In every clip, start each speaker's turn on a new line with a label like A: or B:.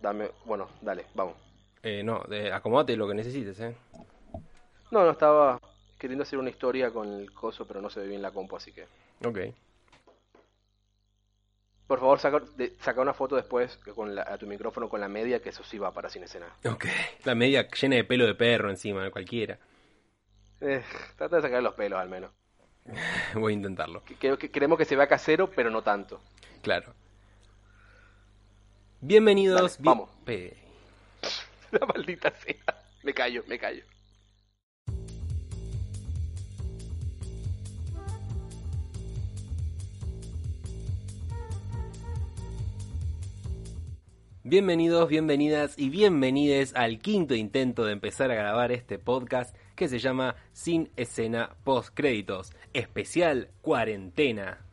A: Dame, bueno, dale, vamos.
B: Eh, no, de, acomódate lo que necesites, ¿eh?
A: No, no, estaba queriendo hacer una historia con el coso, pero no se ve bien la compu, así que...
B: Ok.
A: Por favor, saca, de- saca una foto después con la- a tu micrófono con la media, que eso sí va para sin escena.
B: Ok. La media llena de pelo de perro encima, cualquiera.
A: Eh, trata de sacar los pelos al menos.
B: Voy a intentarlo.
A: Que- que- que- queremos que se vea casero, pero no tanto.
B: Claro. Bienvenidos.
A: Dale, vamos. La maldita sea. Me callo, me callo.
B: Bienvenidos, bienvenidas y bienvenides al quinto intento de empezar a grabar este podcast que se llama Sin Escena Post Créditos, especial cuarentena.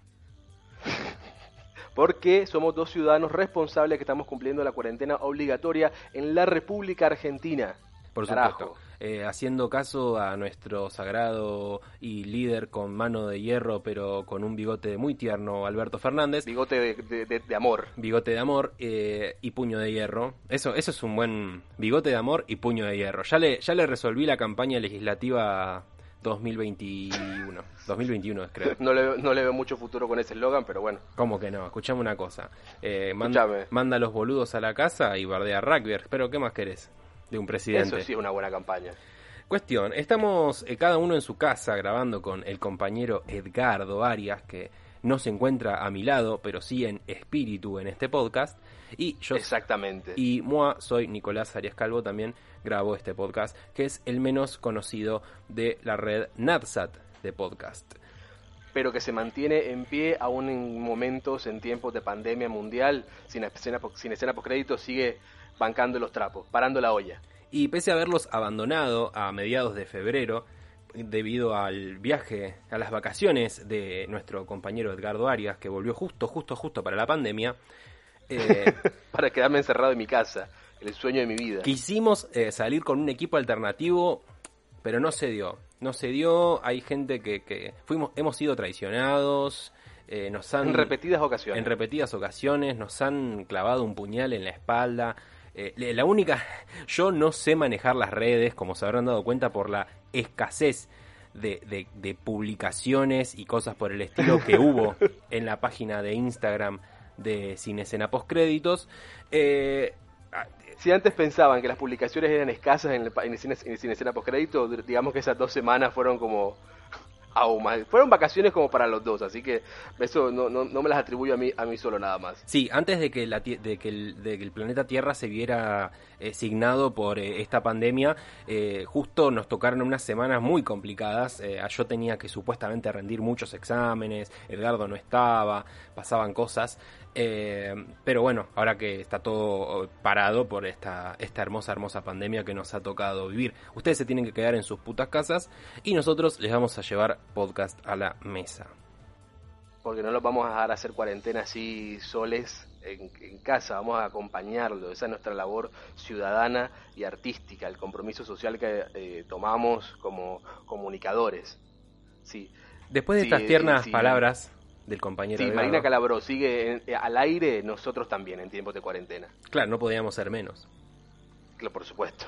A: Porque somos dos ciudadanos responsables que estamos cumpliendo la cuarentena obligatoria en la República Argentina.
B: Por
A: Carajo.
B: supuesto, eh, haciendo caso a nuestro sagrado y líder con mano de hierro, pero con un bigote muy tierno, Alberto Fernández.
A: Bigote de, de- de- de amor.
B: Bigote de amor eh, y puño de hierro. Eso, eso es un buen bigote de amor y puño de hierro. Ya le, ya le resolví la campaña legislativa 2021. 2021 es creo.
A: No le, no le veo mucho futuro con ese eslogan, pero bueno.
B: ¿Cómo que no? Escuchame una cosa. Eh, manda a los boludos a la casa y bardea a rugby. Pero ¿qué más querés de un presidente?
A: Eso sí es una buena campaña.
B: Cuestión, estamos eh, cada uno en su casa grabando con el compañero Edgardo Arias, que no se encuentra a mi lado, pero sí en espíritu en este podcast. Y yo
A: Exactamente.
B: y moi, soy Nicolás Arias Calvo, también grabo este podcast, que es el menos conocido de la red Natsat de podcast.
A: pero que se mantiene en pie aún en momentos, en tiempos de pandemia mundial, sin escena, sin escena postcrédito, sigue bancando los trapos, parando la olla.
B: Y pese a haberlos abandonado a mediados de febrero, debido al viaje, a las vacaciones de nuestro compañero Edgardo Arias, que volvió justo, justo, justo para la pandemia, eh,
A: Para quedarme encerrado en mi casa, el sueño de mi vida.
B: quisimos eh, salir con un equipo alternativo, pero no se dio. No se dio, hay gente que, que fuimos, hemos sido traicionados, eh, nos han...
A: En repetidas ocasiones.
B: en repetidas ocasiones nos han clavado un puñal en la espalda. Eh, la única, yo no sé manejar las redes, como se habrán dado cuenta por la escasez de, de- de publicaciones y cosas por el estilo que hubo en la página de Instagram de Sin Escena Postcréditos. Eh, ah,
A: Si antes pensaban que las publicaciones eran escasas en, el, en, cine, en Cine escena postcrédito, digamos que esas dos semanas fueron como aún más. Fueron vacaciones como para los dos, así que eso no, no, no me las atribuyo a mí, a mí solo nada más.
B: Sí, antes de que, la, tie- de que, el, de que el planeta Tierra se viera eh, signado por eh, esta pandemia, eh, justo nos tocaron unas semanas muy complicadas. Eh, yo tenía que supuestamente rendir muchos exámenes, Edgardo no estaba, pasaban cosas. Eh, pero bueno, ahora que está todo parado por esta, esta hermosa, hermosa pandemia que nos ha tocado vivir, ustedes se tienen que quedar en sus putas casas y nosotros les vamos a llevar podcast a la mesa.
A: porque no los vamos a dejar hacer cuarentena así soles en, en casa, vamos a acompañarlo, esa es nuestra labor ciudadana y artística, el compromiso social que eh, tomamos como comunicadores. Sí,
B: Después de
A: Sí,
B: estas tiernas
A: sí.
B: palabras del compañero
A: sí Marina Calabró sigue en- eh, al aire, nosotros también en tiempos de cuarentena,
B: claro, no podíamos ser menos.
A: Claro, por supuesto.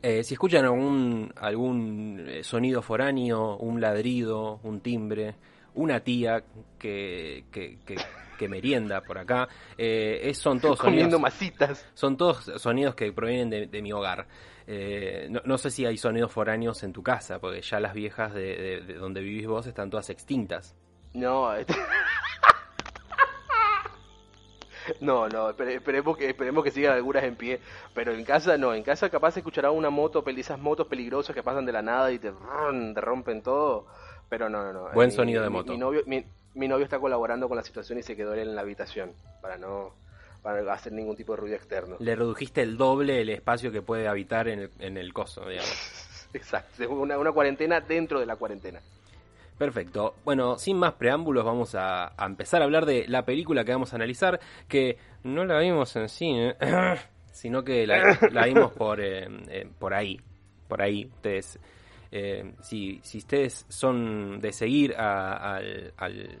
B: Eh, si escuchan algún, algún eh, sonido foráneo, un ladrido, un timbre, una tía que, que, que, que merienda por acá, eh, es- son todos
A: Comiendo
B: sonidos,
A: masitas.
B: son todos sonidos que provienen de, de mi hogar. Eh, no, no sé si hay sonidos foráneos en tu casa, porque ya las viejas de, de- de donde vivís vos están todas extintas.
A: No, este- No, no, espere- esperemos que, esperemos que sigan algunas en pie, pero en casa no, en casa capaz escuchará una moto, esas motos peligrosas que pasan de la nada y te, rompen todo, pero no, no, no.
B: Buen
A: Mi-
B: sonido de moto.
A: Mi novio, está colaborando con la situación y se quedó en la habitación, para no, para hacer ningún tipo de ruido externo.
B: Le redujiste el doble el espacio que puede habitar en el, en el coso, digamos.
A: Exacto, una cuarentena dentro de la cuarentena.
B: Perfecto. Bueno, sin más preámbulos, vamos a, empezar a hablar de la película que vamos a analizar, que no la vimos en cine, sino que la, vimos por, eh, eh, por ahí. Por ahí. Ustedes, eh, si, si ustedes son de seguir a, al,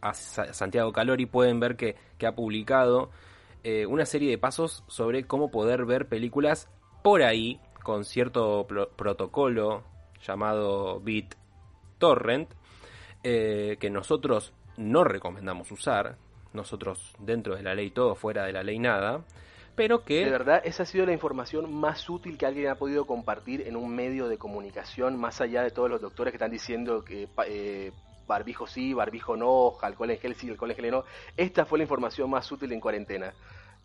B: a Santiago Calori, pueden ver que, que ha publicado una serie de pasos sobre cómo poder ver películas por ahí, con cierto protocolo llamado Bit torrent eh, que nosotros no recomendamos usar, nosotros dentro de la ley todo, fuera de la ley nada, pero que...
A: De verdad, esa ha sido la información más útil que alguien ha podido compartir en un medio de comunicación, más allá de todos los doctores que están diciendo que... Eh, barbijo sí, barbijo no, alcohol en gel sí, alcohol en gel no. Esta fue la información más útil en cuarentena,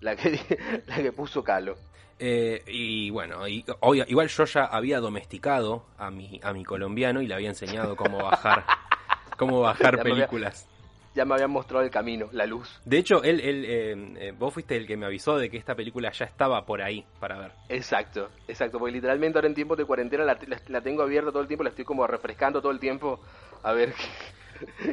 A: la que, la que puso Calo.
B: Eh, y bueno, y, hoy, igual yo ya había domesticado a mi, a mi colombiano y le había enseñado cómo bajar, cómo bajar
A: Ya me
B: películas.
A: Ya me habían mostrado el camino, la luz.
B: De hecho, él, él, eh, eh, vos fuiste el que me avisó de que esta película ya estaba por ahí para ver.
A: Exacto, exacto, porque literalmente ahora en tiempos de cuarentena la, la, la tengo abierta todo el tiempo, la estoy como refrescando todo el tiempo a ver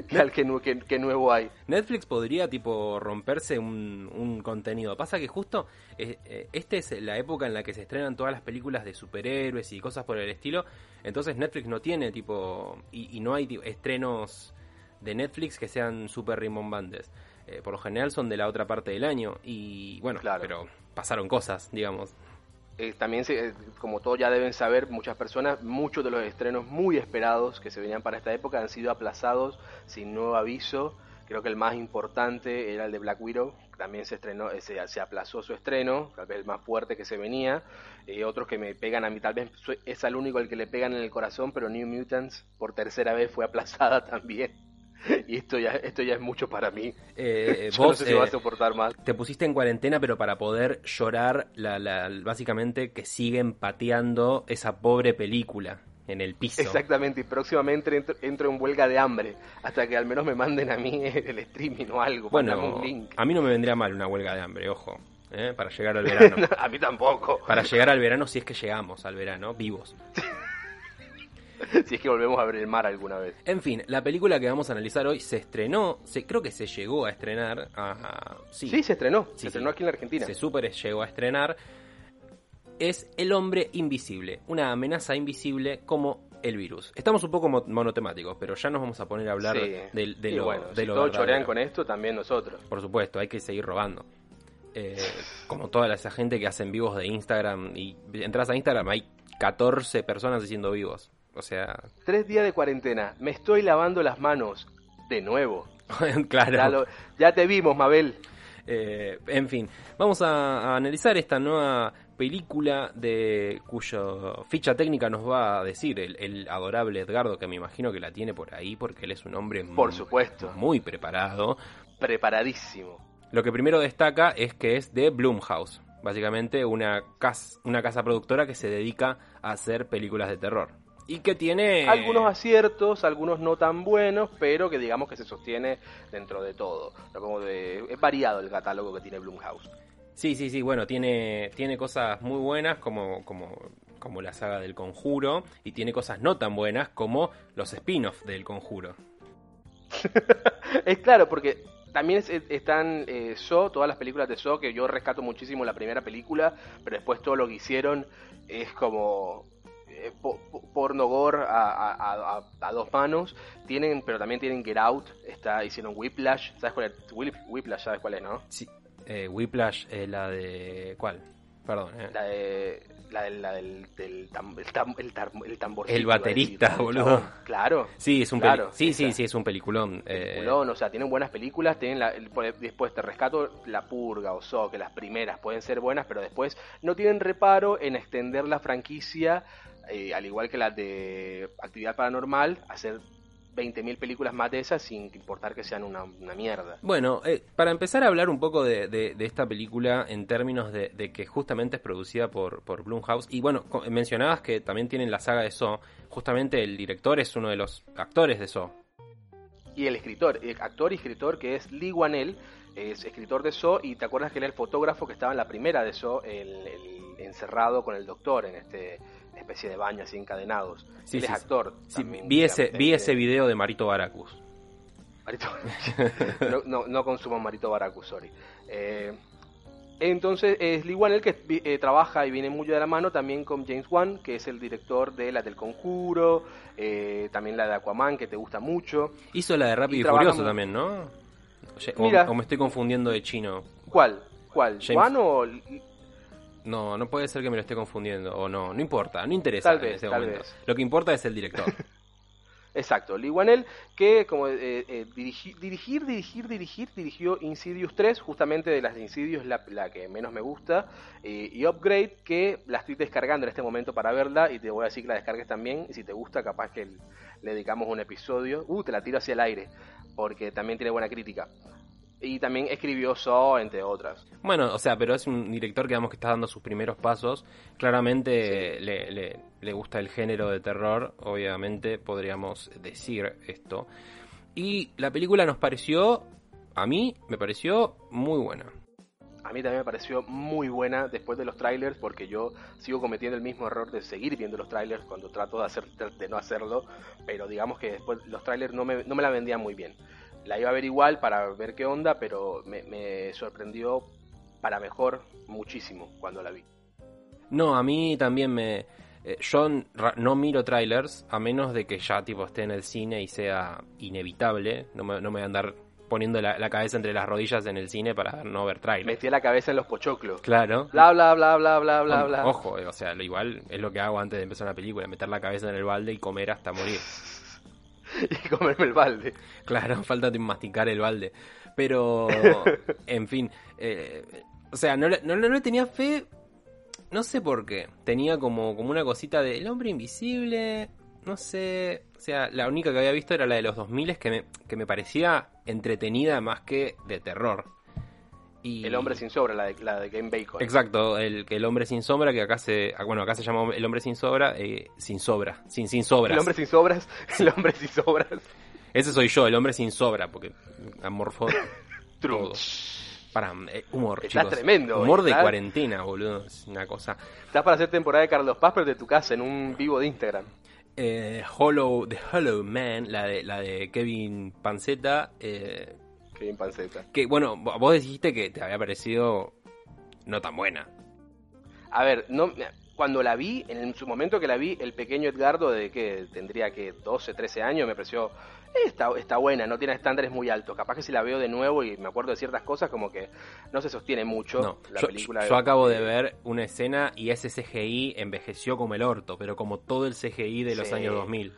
A: qué, qué, qué nuevo hay.
B: Netflix podría tipo romperse un, un contenido. Pasa que justo eh, eh, esta es la época en la que se estrenan todas las películas de superhéroes y cosas por el estilo. Entonces Netflix no tiene tipo y, y no hay tipo, estrenos de Netflix que sean súper rimbombantes. Eh, por lo general son de la otra parte del año y bueno,
A: Claro.
B: pero pasaron cosas, digamos.
A: Eh, también, se- eh, como todos ya deben saber, muchas personas, muchos de los estrenos muy esperados que se venían para esta época han sido aplazados sin nuevo aviso. Creo que el más importante era el de Black Widow, también se estrenó, eh, se, se aplazó su estreno, tal vez el más fuerte que se venía. Otros que me pegan a mí, tal vez soy- es al único el que le pegan en el corazón, pero New Mutants por tercera vez fue aplazada también. Y esto ya, esto ya es mucho para mí.
B: Eh,
A: Yo no
B: vos
A: sé si voy a
B: eh,
A: soportar más.
B: te pusiste en cuarentena, pero para poder llorar, la, la, básicamente que siguen pateando esa pobre película en el piso.
A: Exactamente, y próximamente entro, entro en huelga de hambre, hasta que al menos me manden a mí el streaming o algo,
B: Bueno,
A: un link.
B: a mí no me vendría mal una huelga de hambre, ojo, ¿eh? para llegar al verano.
A: a mí tampoco.
B: para llegar al verano si es que llegamos al verano, vivos.
A: Si es que volvemos a ver el mar alguna vez.
B: En fin, la película que vamos a analizar hoy se estrenó, se, creo que se llegó a estrenar. a- sí,
A: Sí, se estrenó,
B: Sí,
A: se estrenó aquí en la Argentina.
B: se super llegó a estrenar. Es El hombre invisible, una amenaza invisible como el virus. Estamos un poco mo- monotemáticos, pero ya nos vamos a poner a hablar
A: Sí.
B: de, lo,
A: bueno,
B: de
A: si
B: lo
A: todos
B: verdadero.
A: chorean con esto, también nosotros.
B: Por supuesto, hay que seguir robando. Eh, como toda esa gente que hacen vivos de Instagram y entras a Instagram hay 14 personas haciendo vivos. O sea,
A: Tres días de cuarentena, me estoy lavando las manos de nuevo.
B: claro.
A: Ya, lo- ya te vimos, Mabel.
B: Eh, en fin, vamos a, a analizar esta nueva película de cuyo ficha técnica nos va a decir el, el adorable Edgardo, que me imagino que la tiene por ahí porque él es un hombre
A: Por
B: muy-
A: supuesto.
B: muy preparado.
A: Preparadísimo.
B: Lo que primero destaca es que es de Blumhouse, básicamente una casa, una casa productora que se dedica a hacer películas de terror. Y que tiene...
A: Algunos aciertos, algunos no tan buenos, pero que digamos que se sostiene dentro de todo. No como de- es variado el catálogo que tiene Blumhouse.
B: Sí, sí, sí, bueno, tiene, tiene cosas muy buenas como, como, como la saga del conjuro y tiene cosas no tan buenas como los spin-offs del conjuro.
A: Es claro, porque también es- están eh, Saw, todas las películas de Saw, que yo rescato muchísimo la primera película, pero después todo lo que hicieron es como eh, po- po- porno gore a, a- a- dos manos. Tienen, pero también tienen Get Out, está, hicieron Whiplash, ¿sabes cuál es? Whip- Whiplash, ¿sabes cuál es, no?
B: Sí, eh, Whiplash, eh, la de... ¿Cuál? Perdón, eh.
A: La, de, la, del- la del, del tam- el, tam- el, tar- el tamborcito,
B: baterista,
A: decir,
B: boludo.
A: Claro.
B: Sí, es un
A: Claro,
B: peli- sí, sí, sí, es un peliculón. eh,
A: Peliculón, o sea, tienen buenas películas, tienen la- después te rescato La Purga o So, que las primeras pueden ser buenas, pero después no tienen reparo en extender la franquicia, eh, al igual que las de Actividad Paranormal, hacer 20.000 películas más de esas sin importar que sean una, una mierda.
B: Bueno, eh, para empezar a hablar un poco de, de- de esta película en términos de, de que justamente es producida por, por Blumhouse, y bueno, mencionabas que también tienen la saga de Saw, justamente el director es uno de los actores de Saw.
A: Y el escritor, el actor y escritor que es Lee Wanell, es escritor de So y te acuerdas que era el fotógrafo que estaba en la primera de So, el, encerrado con el doctor en este especie de baño así encadenados.
B: Sí,
A: él es actor.
B: vi ese, vi ese video de Marito Baracus.
A: Marito, no, no, no consumo Marito Baracus, sorry. Eh, entonces es Lee Wanell que eh, trabaja y viene muy de la mano también con James Wan, que es el director de la del Conjuro, eh, también la de Aquaman, que te gusta mucho.
B: Hizo la de Rápido y, Furioso también, ¿no? O, me estoy confundiendo de chino.
A: ¿Cuál? ¿Cuál? ¿Wan o...?
B: No, no puede ser que me lo esté confundiendo, o no, no importa, no interesa en este momento. Lo que importa es el director.
A: Exacto, Lee Wanell, que como eh, eh, dirigir, dirigir, dirigir, dirigir, dirigió Insidious 3, justamente de las Insidious la, la que menos me gusta, eh, y Upgrade, que la estoy descargando en este momento para verla, y te voy a decir que la descargues también, y si te gusta, capaz que le dedicamos un episodio, uh, te la tiro hacia el aire, porque también tiene buena crítica y también escribió So, entre otras.
B: Bueno, o sea, pero es un director que digamos que está dando sus primeros pasos. Claramente le, le, le, gusta el género de terror, obviamente podríamos decir esto. Y la película nos pareció, a mí me pareció muy buena.
A: A mí también me pareció muy buena después de los trailers porque yo sigo cometiendo el mismo error de seguir viendo los trailers cuando trato de, hacer, de no hacerlo, pero digamos que después los trailers no me, no me la vendían muy bien la iba a ver igual para ver qué onda, pero me, sorprendió para mejor muchísimo cuando la vi.
B: No, a mí también me... Eh, yo no miro trailers a menos de que ya tipo esté en el cine y sea inevitable. No me, no me voy a andar poniendo la, cabeza entre las rodillas en el cine para no ver trailers.
A: Metí la cabeza en los pochoclos.
B: Claro.
A: Bla, bla, bla, bla, bla, bla, bla.
B: Ojo, o sea, lo igual es lo que hago antes de empezar una película, meter la cabeza en el balde y comer hasta morir.
A: y comerme el balde.
B: Claro, falta de masticar el balde. Pero, en fin, eh, o sea, no, no, no, le tenía fe, no sé por qué. Tenía como, como una cosita de el hombre invisible, no sé. O sea, la única que había visto era la de los 2000 que me, que me parecía entretenida más que de terror.
A: El hombre sin sobra, la de, la de Game Bacon.
B: Exacto, el, el hombre sin sombra, que acá se, ah, bueno, acá se llama el hombre sin sobra, eh, sin sobra, sin, sin sobras.
A: El hombre sin sobras, el hombre sin sobras.
B: Ese soy yo, el hombre sin sobra, porque amorfo todo. Para, eh, humor,
A: Está tremendo.
B: Humor de cuarentena, boludo, es una cosa.
A: Estás para hacer temporada de Carlos Paz, pero de tu casa, en un vivo de Instagram.
B: Eh, Hollow, The Hollow Man, la de, la de Kevin Panceta, eh, que bueno, vos dijiste que te había parecido no tan buena.
A: A ver, no, cuando la vi, en su momento que la vi, el pequeño Edgardo de que tendría que 12, 13 años, me pareció, eh, está, está buena, no tiene estándares muy altos. Capaz que si la veo de nuevo y me acuerdo de ciertas cosas, como que no se sostiene mucho la
B: yo,
A: película.
B: Yo, acabo de ver una escena y ese CGI envejeció como el orto, pero como todo el CGI de los años 2000.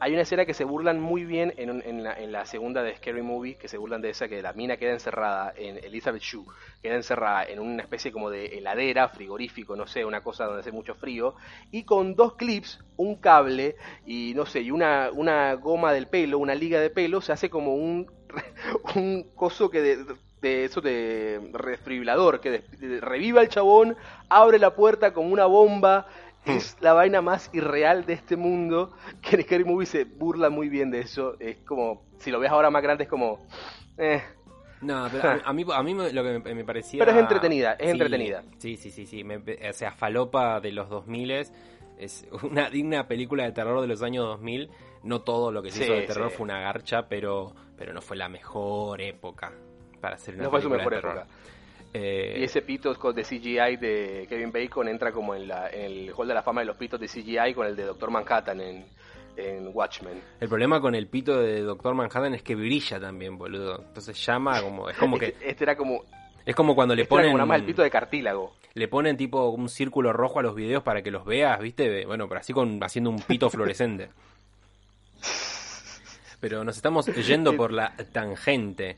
A: Hay una escena que se burlan muy bien en, en, la, segunda de Scary Movie, que se burlan de esa, que la mina queda encerrada en Elizabeth Shue, queda encerrada en una especie como de heladera, frigorífico, no sé, una cosa donde hace mucho frío, y con dos clips, un cable y no sé, y una, goma del pelo, una liga de pelo, se hace como un, coso que de, de eso de refibrilador, que reviva el chabón, abre la puerta como una bomba. Es la vaina más irreal de este mundo, que en Scary Movie se burla muy bien de eso. Es como, si lo ves ahora más grande, es como... Eh.
B: No, pero a, mí, a mí lo que me, parecía...
A: Pero es entretenida, es entretenida.
B: Sí, sí, sí, sí. o sea, Falopa de los 2000 es una digna película de terror de los años 2000. No todo lo que se hizo de terror fue una garcha, pero, pero no fue la mejor época para hacer una película fue su mejor de terror. Época.
A: Eh, y ese pito de CGI de Kevin Bacon entra como en, la, en el Hall de la Fama de los pitos de CGI con el de Doctor Manhattan en, en Watchmen.
B: El problema con el pito de Doctor Manhattan es que brilla también, boludo. Entonces llama como. Es como que.
A: este era como.
B: Es como cuando le este ponen.
A: Era como más el pito de cartílago.
B: Le ponen tipo un círculo rojo a los videos para que los veas, ¿viste? Bueno, pero así con haciendo un pito fluorescente. Pero nos estamos yendo por la tangente.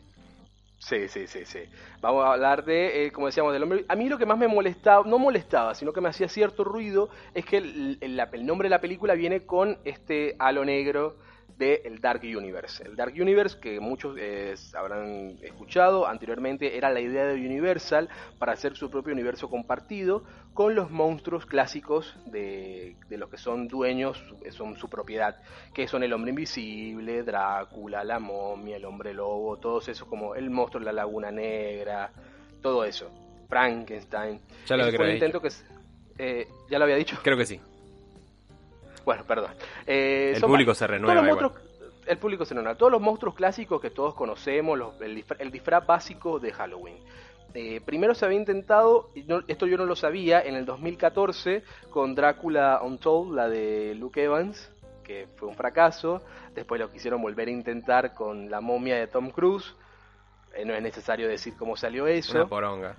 A: Sí, sí, sí, sí. Vamos a hablar de, eh, como decíamos, del hombre. A mí lo que más me molestaba, no molestaba, sino que me hacía cierto ruido, es que el, nombre de la película viene con este halo negro del Dark Universe. El Dark Universe, que muchos eh, habrán escuchado anteriormente, era la idea de Universal para hacer su propio universo compartido con los monstruos clásicos de, de los que son dueños, son su propiedad, que son el hombre invisible, Drácula, la momia, el hombre lobo, todos esos como el monstruo de la laguna negra, todo eso. Frankenstein.
B: Ya lo había intento que
A: eh, ¿Ya lo había dicho?
B: Creo que sí.
A: Bueno, perdón. Eh,
B: el público se renueva.
A: el público se renueva. Todos los monstruos clásicos que todos conocemos, el, disfraz, básico de Halloween. Eh, primero se había intentado, esto yo no lo sabía, en el 2014 con Drácula Untold, la de Luke Evans, que fue un fracaso. Después lo quisieron volver a intentar con la momia de Tom Cruise. Eh, no es necesario decir cómo salió eso.
B: Una poronga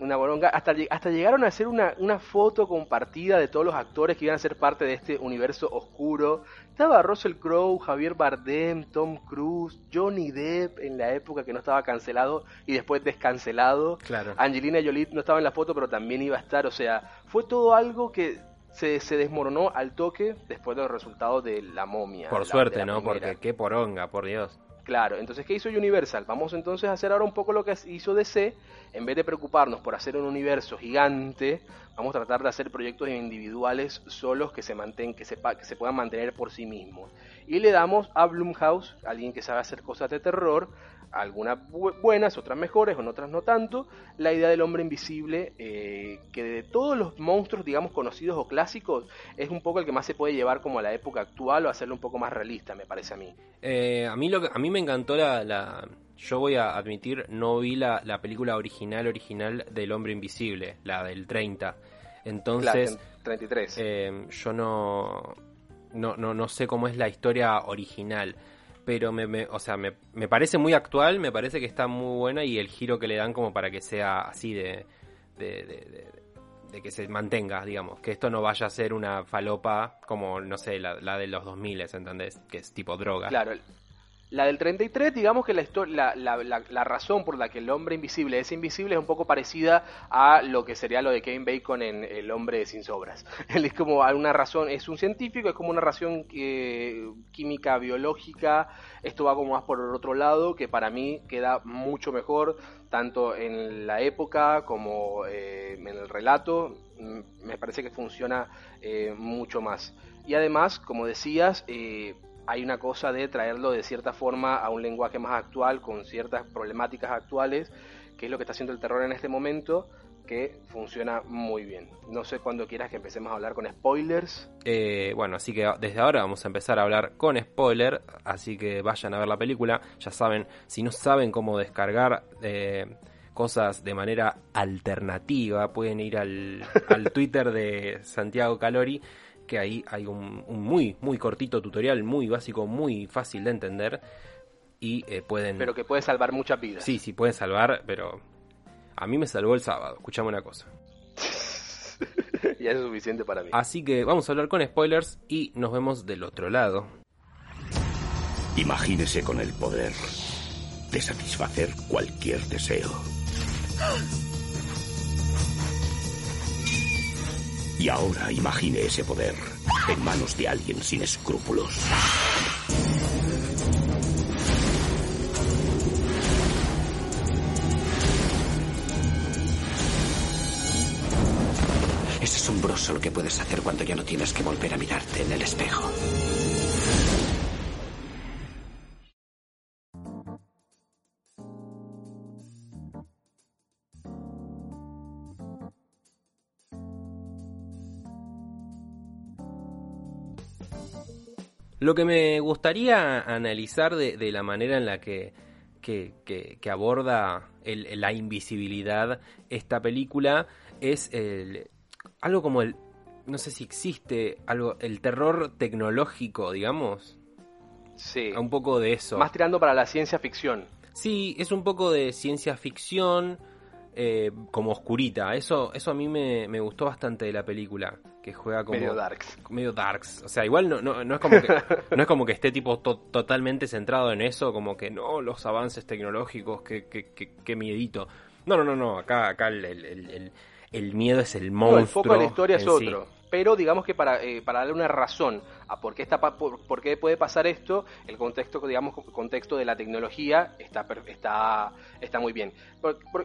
A: una boronga. Hasta, hasta llegaron a hacer una, una, foto compartida de todos los actores que iban a ser parte de este universo oscuro. Estaba Russell Crowe, Javier Bardem, Tom Cruise, Johnny Depp en la época que no estaba cancelado y después descancelado.
B: Claro.
A: Angelina Jolie no estaba en la foto, pero también iba a estar. O sea, fue todo algo que se, se desmoronó al toque después de los resultados de La Momia.
B: Por suerte, ¿no? Porque qué poronga, por Dios.
A: Claro, entonces, ¿qué hizo Universal? Vamos entonces a hacer ahora un poco lo que hizo DC. En vez de preocuparnos por hacer un universo gigante, vamos a tratar de hacer proyectos individuales solos que se, que se puedan mantener por sí mismos. Y le damos a Blumhouse, alguien que sabe hacer cosas de terror, algunas buenas, otras mejores, o otras no tanto, la idea del hombre invisible, eh, que de todos los monstruos, digamos, conocidos o clásicos, es un poco el que más se puede llevar como a la época actual o hacerlo un poco más realista, me parece a mí.
B: Eh, a, mí lo a mí me encantó la, Yo voy a admitir, no vi la, película original, original del hombre invisible, la del 30. Entonces...
A: 33.
B: Eh, yo no, no, no, no sé cómo es la historia original pero me, o sea, me, me, parece muy actual, me parece que está muy buena y el giro que le dan como para que sea así de, de, de, que se mantenga, digamos, que esto no vaya a ser una falopa como, no sé, la, la de los 2000, ¿entendés? Que es tipo droga.
A: Claro, la del 33, digamos que la, la, la, la, razón por la que el hombre invisible es invisible es un poco parecida a lo que sería lo de Kevin Bacon en El hombre sin sobras. Él es como una razón, es un científico, es como una razón eh, química, biológica, esto va como más por el otro lado, que para mí queda mucho mejor, tanto en la época como eh, en el relato, mm, me parece que funciona eh, mucho más. Y además, como decías, hay una cosa de traerlo de cierta forma a un lenguaje más actual, con ciertas problemáticas actuales, que es lo que está haciendo el terror en este momento, que funciona muy bien. No sé cuándo quieras que empecemos a hablar con spoilers.
B: Eh, bueno, así que desde ahora vamos a empezar a hablar con spoiler, así que vayan a ver la película. Ya saben, si no saben cómo descargar eh, cosas de manera alternativa, pueden ir al, al Twitter de Santiago Calori que ahí hay un, muy, muy cortito tutorial, muy básico, muy fácil de entender. Y eh, pueden.
A: Pero que puede salvar muchas vidas.
B: Sí, sí, puede salvar, pero. A mí me salvó el sábado. Escuchame una cosa.
A: ya es suficiente para mí.
B: Así que vamos a hablar con spoilers y nos vemos del otro lado.
C: Imagínese con el poder de satisfacer cualquier deseo. Y ahora imagine ese poder en manos de alguien sin escrúpulos. Es asombroso lo que puedes hacer cuando ya no tienes que volver a mirarte en el espejo.
B: Lo que me gustaría analizar de, la manera en la que, que, aborda la invisibilidad esta película es algo como el, no sé si existe, algo, el terror tecnológico, digamos.
A: Sí.
B: Un poco de eso.
A: Más tirando para la ciencia ficción.
B: Sí, es un poco de ciencia ficción, eh, como oscurita. Eso, eso a mí me, me, gustó bastante de la película. Que juega como.
A: Medio darks.
B: Medio darks. O sea, igual no, no, no es, como que, no es como que esté tipo totalmente centrado en eso, como que no, los avances tecnológicos, que, que, que, miedito. No, no, no, no. Acá, acá el, el, el miedo es el
A: No,
B: monstruo.
A: el foco de la historia es
B: sí.
A: otro. Pero digamos que para, eh, para darle una razón a por qué, está, por, por qué puede pasar esto, el contexto, digamos, contexto de la tecnología está, está, está muy bien.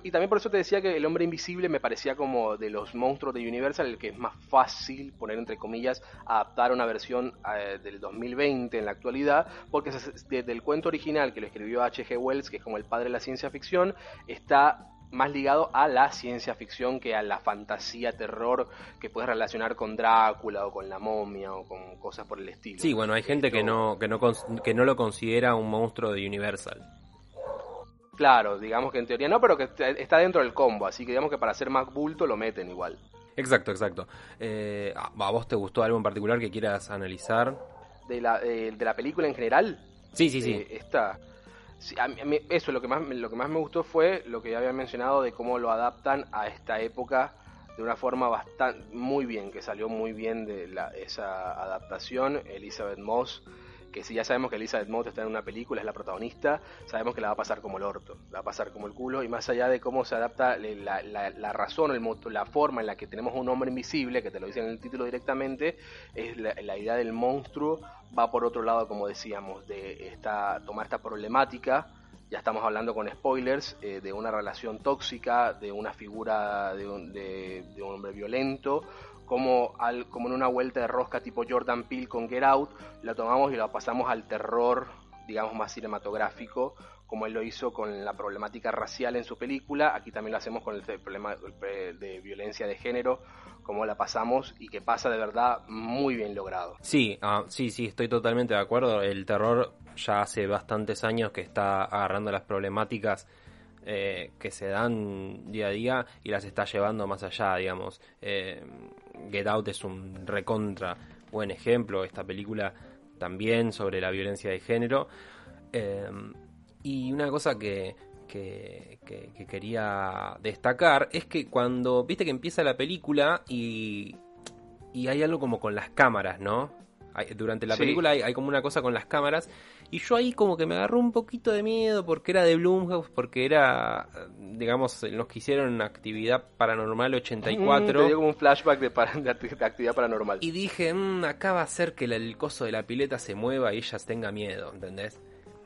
A: Y también por eso te decía que el hombre invisible me parecía como de los monstruos de Universal, el que es más fácil, poner entre comillas, adaptar una versión eh, del 2020 en la actualidad, porque desde el cuento original que lo escribió H.G. Wells, que es como el padre de la ciencia ficción, está más ligado a la ciencia ficción que a la fantasía, terror que puedes relacionar con Drácula o con la momia o con cosas por el estilo.
B: Sí, bueno, hay gente que no, que no, que no lo considera un monstruo de Universal.
A: Claro, digamos que en teoría no, pero que está- dentro del combo, así que digamos que para hacer más bulto lo meten igual.
B: Exacto, exacto. Eh, ¿A a vos te gustó algo en particular que quieras analizar?
A: De la, eh, de la película en general,
B: Sí, sí, sí.
A: eh, esta... sí, a eso, lo que, más, lo que más me gustó fue lo que ya había mencionado de cómo lo adaptan a esta época de una forma bastante muy bien, que salió muy bien de la, esa adaptación. Elizabeth Moss, que si ya sabemos que Elizabeth Moss está en una película, es la protagonista, sabemos que la va a pasar como el orto, la va a pasar como el culo, y más allá de cómo se adapta la, la- la razón, el, la forma en la que tenemos un hombre invisible, que te lo dicen en el título directamente, es la, idea del monstruo, va por otro lado, como decíamos, de esta, tomar esta problemática, ya estamos hablando con spoilers, eh, de una relación tóxica, de una figura de un, de un hombre violento, como, al, como en una vuelta de rosca tipo Jordan Peele con Get Out, la tomamos y la pasamos al terror, digamos, más cinematográfico, como él lo hizo con la problemática racial en su película, aquí también lo hacemos con el problema de- violencia de género, como la pasamos y que pasa de verdad muy bien logrado.
B: Sí, ah, sí, sí, estoy totalmente de acuerdo. El terror ya hace bastantes años que está agarrando las problemáticas eh, que se dan día a día y las está llevando más allá, digamos. Eh, Get Out es un recontra buen ejemplo, esta película también sobre la violencia de género. Eh, y una cosa que, que, que- que quería destacar es que cuando, viste que empieza la película y, y hay algo como con las cámaras, ¿no? Hay- durante la
A: Sí.
B: película hay, hay como una cosa con las cámaras y yo ahí como que me agarró un poquito de miedo porque era de Blumhouse, porque era, digamos, los que hicieron Actividad Paranormal
A: Mm,
B: 84.
A: te dio como un flashback de, para- actividad paranormal.
B: Y dije, "Mm, acá va a ser que el coso de la pileta se mueva y ella tenga miedo, ¿entendés?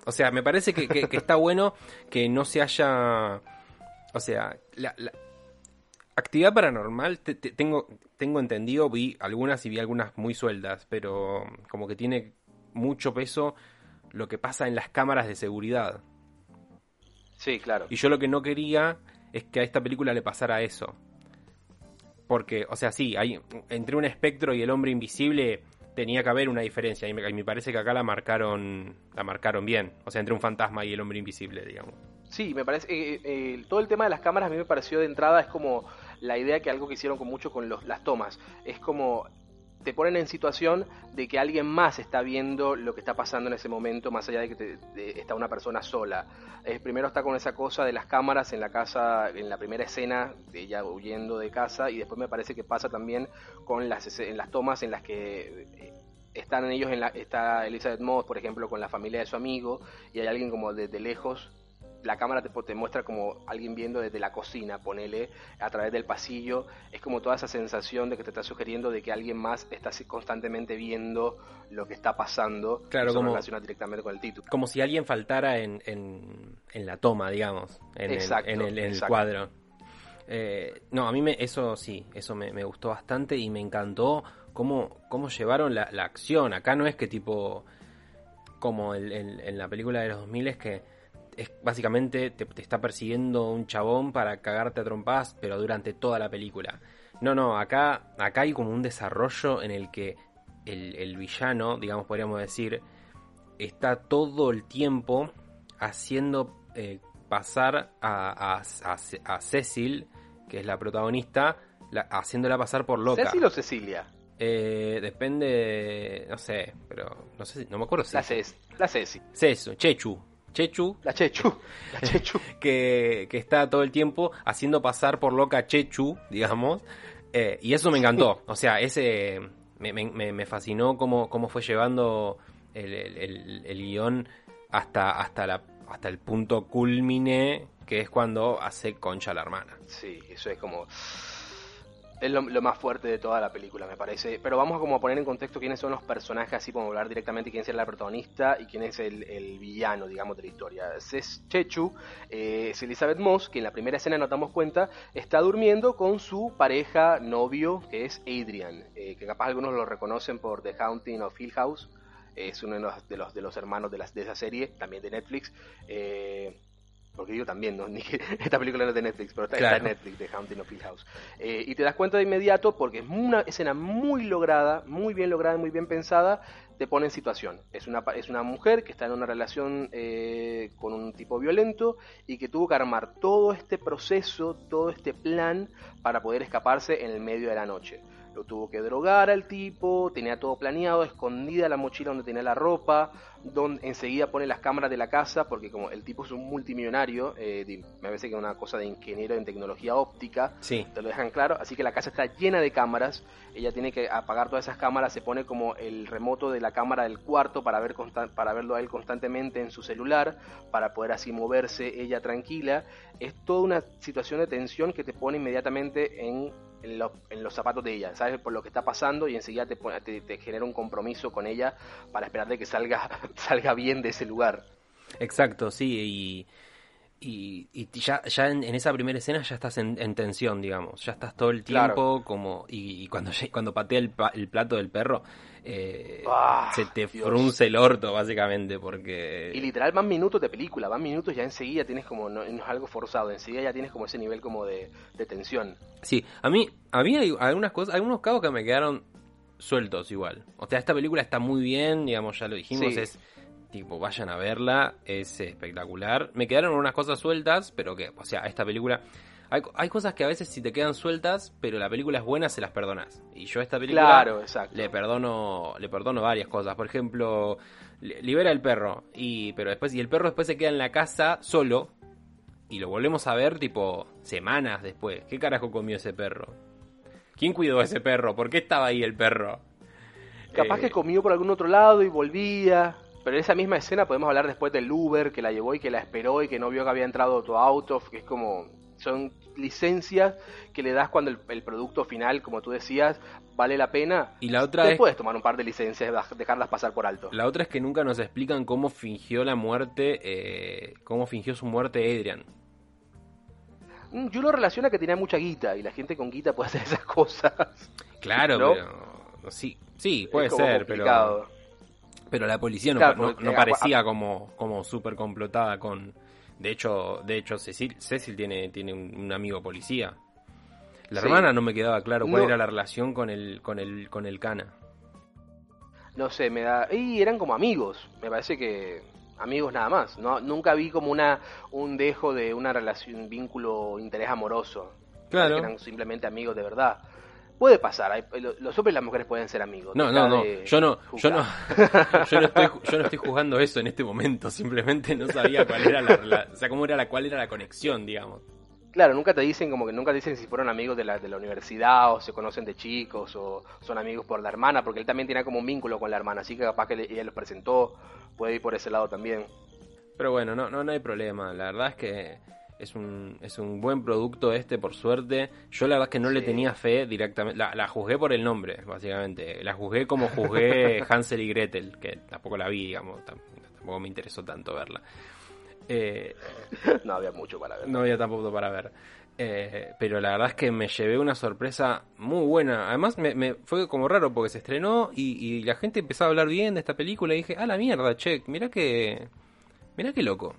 B: O sea, me parece que, que- que está bueno que no se haya... O sea, la, la- actividad paranormal, te- te- tengo, tengo entendido, vi algunas y vi algunas muy sueltas, pero como que tiene mucho peso lo que pasa en las cámaras de seguridad.
A: Sí, claro.
B: Y yo lo que no quería es que a esta película le pasara eso. Porque, o sea, sí, hay, entre un espectro y el hombre invisible tenía que haber una diferencia. Y me, y me parece que acá la marcaron, la marcaron bien. O sea, entre un fantasma y el hombre invisible, digamos.
A: Sí, me parece. eh, eh, todo el tema de las cámaras a mí me pareció de entrada es como la idea que algo que hicieron con mucho con los, las tomas. Es como te ponen en situación de que alguien más está viendo lo que está pasando en ese momento, más allá de que te- de- está una persona sola. Primero está con esa cosa de las cámaras en la casa, en la primera escena, de ella huyendo de casa, y después me parece que pasa también con las, en las tomas en las que eh, están ellos, en la, está Elizabeth Moss, por ejemplo, con la familia de su amigo, y hay alguien como desde lejos la cámara te, te muestra como alguien viendo desde la cocina, ponele, a través del pasillo. Es como toda esa sensación de que te está sugiriendo de que alguien más está constantemente viendo lo que está pasando.
B: Claro, como-
A: relaciona directamente con el título.
B: Como si alguien faltara en, en, en la toma, digamos. En,
A: Exacto,
B: en el, en el
A: exacto.
B: cuadro. Eh, no, a mí me, eso sí, eso me, me gustó bastante y me encantó cómo, cómo llevaron la, la acción. Acá no es que tipo, como el- el- en la película de los 2000 es que es básicamente te, te está persiguiendo un chabón para cagarte a trompadas, pero durante toda la película. No, no, acá, acá hay como un desarrollo en el que el, el villano, digamos, podríamos decir, está todo el tiempo haciendo eh, pasar a, a- a- a Cecil, que es la protagonista, la- haciéndola pasar por loca.
A: ¿Cecil o Cecilia?
B: Eh, depende, no sé, pero no sé, no me acuerdo si
A: La Ceci. La Ceci.
B: Cesu, Chechu, Chechu,
A: La Chechu. La Chechu.
B: que, que está todo el tiempo haciendo pasar por loca Chechu, digamos, eh, y eso me encantó, o sea, ese me, me- me- me fascinó cómo, cómo fue llevando el, el- el- el guion hasta, hasta, la, hasta el punto culmine, que es cuando hace concha a la hermana.
A: Sí, eso es como... Es lo, más fuerte de toda la película, me parece. Pero vamos a como a poner en contexto quiénes son los personajes, así como hablar directamente quién es la protagonista y quién es el, villano, digamos, de la historia. Es Chechu, eh, es Elizabeth Moss, que en la primera escena nos damos cuenta, está durmiendo con su pareja, novio, que es Adrian, eh, que capaz algunos lo reconocen por The Haunting of Hill House. es uno de los, de los, de los hermanos de, las, de esa serie, también de Netflix. Eh, porque yo también, ¿no? esta película no es de Netflix, pero está, en Netflix, de Haunting of Hill House. Eh, y te das cuenta de inmediato, porque es una escena muy lograda, muy bien lograda, muy bien pensada, te pone en situación. Es una, es una mujer que está en una relación eh, con un tipo violento y que tuvo que armar todo este proceso, todo este plan para poder escaparse en el medio de la noche lo tuvo que drogar al tipo, tenía todo planeado, escondida la mochila donde tenía la ropa, donde enseguida pone las cámaras de la casa, porque como el tipo es un multimillonario, eh, me parece que es una cosa de ingeniero en tecnología óptica, te lo dejan claro, así que la casa está llena de cámaras, ella tiene que apagar todas esas cámaras, se pone como el remoto de la cámara del cuarto para, ver para verlo a él constantemente en su celular, para poder así moverse ella tranquila, es toda una situación de tensión que te pone inmediatamente en en, los zapatos de ella, sabes por lo que está pasando y enseguida te, te, genera un compromiso con ella para esperar de que salga, salga bien de ese lugar.
B: Exacto, sí, y, y, ya, ya en, esa primera escena ya estás en, tensión, digamos, ya estás todo el tiempo como, y, cuando, cuando patea el, el plato del perro, eh, ah, se te frunce el orto, básicamente, porque...
A: Y literal van minutos de película, van minutos ya enseguida tienes como, no, es algo forzado, enseguida ya tienes como ese nivel como de, tensión.
B: Sí, a mí, a mí hay algunas cosas, algunos cabos que me quedaron sueltos igual. O sea, esta película está muy bien, digamos, ya lo dijimos, es tipo, vayan a verla, es espectacular. Me quedaron unas cosas sueltas, pero que, o sea, esta película hay, cosas que a veces si te quedan sueltas, pero la película es buena, se las perdonas. Y yo a esta película le perdono le perdono varias cosas. Por ejemplo, libera el perro y pero después y el perro después se queda en la casa solo y lo volvemos a ver tipo semanas después. ¿Qué carajo comió ese perro? ¿Quién cuidó a ese perro? ¿Por qué estaba ahí el perro?
A: Capaz que eh, comió por algún otro lado y volvía. Pero en esa misma escena podemos hablar después del Uber que la llevó y que la esperó y que no vio que había entrado tu auto, que es como son licencias que le das cuando el, producto final, como tú decías, vale la pena.
B: Y la otra
A: Te puedes tomar un par de licencias, dejarlas pasar por alto.
B: La otra es que nunca nos explican cómo fingió la muerte, eh, cómo fingió su muerte Adrian.
A: Mm, yo lo relaciono a que tenía mucha guita y la gente con guita puede hacer esas cosas.
B: Claro, pero sí, sí, puede ser, pero pero la policía no, no, parecía como como súper complotada con de hecho, de hecho Cecil, Cecil tiene, tiene un, amigo policía. La hermana no me quedaba claro cuál era la relación con el, con el, con el cana.
A: No sé, me da. Y eran como amigos. Me parece que amigos nada más. No, nunca vi como una un dejo de una relación, un vínculo, interés amoroso. Claro. Eran simplemente amigos de verdad. Puede pasar, los hombres y las mujeres pueden ser amigos.
B: No, no, no, yo no, yo no, yo no estoy, yo no estoy jugando eso en este momento, simplemente no sabía cuál era la, o sea, cómo era la, cuál era la conexión, digamos.
A: Claro, nunca te dicen como que nunca te dicen si fueron amigos de la, de la universidad o se conocen de chicos o son amigos por la hermana, porque él también tiene como un vínculo con la hermana, así que capaz que ella los presentó, puede ir por ese lado también.
B: Pero bueno, no, no, no hay problema, la verdad es que es un, es un buen producto este, por suerte. Yo la verdad es que no le tenía fe directamente. La, la, juzgué por el nombre, básicamente. La juzgué como juzgué Hansel y Gretel, que tampoco la vi, digamos. Tampoco me interesó tanto verla.
A: Eh, no había mucho para ver.
B: No había tampoco para ver. Eh, pero la verdad es que me llevé una sorpresa muy buena. Además, me, me fue como raro porque se estrenó y, y, la gente empezó a hablar bien de esta película. Y dije, ah, la mierda, che, mira que. Mira qué loco.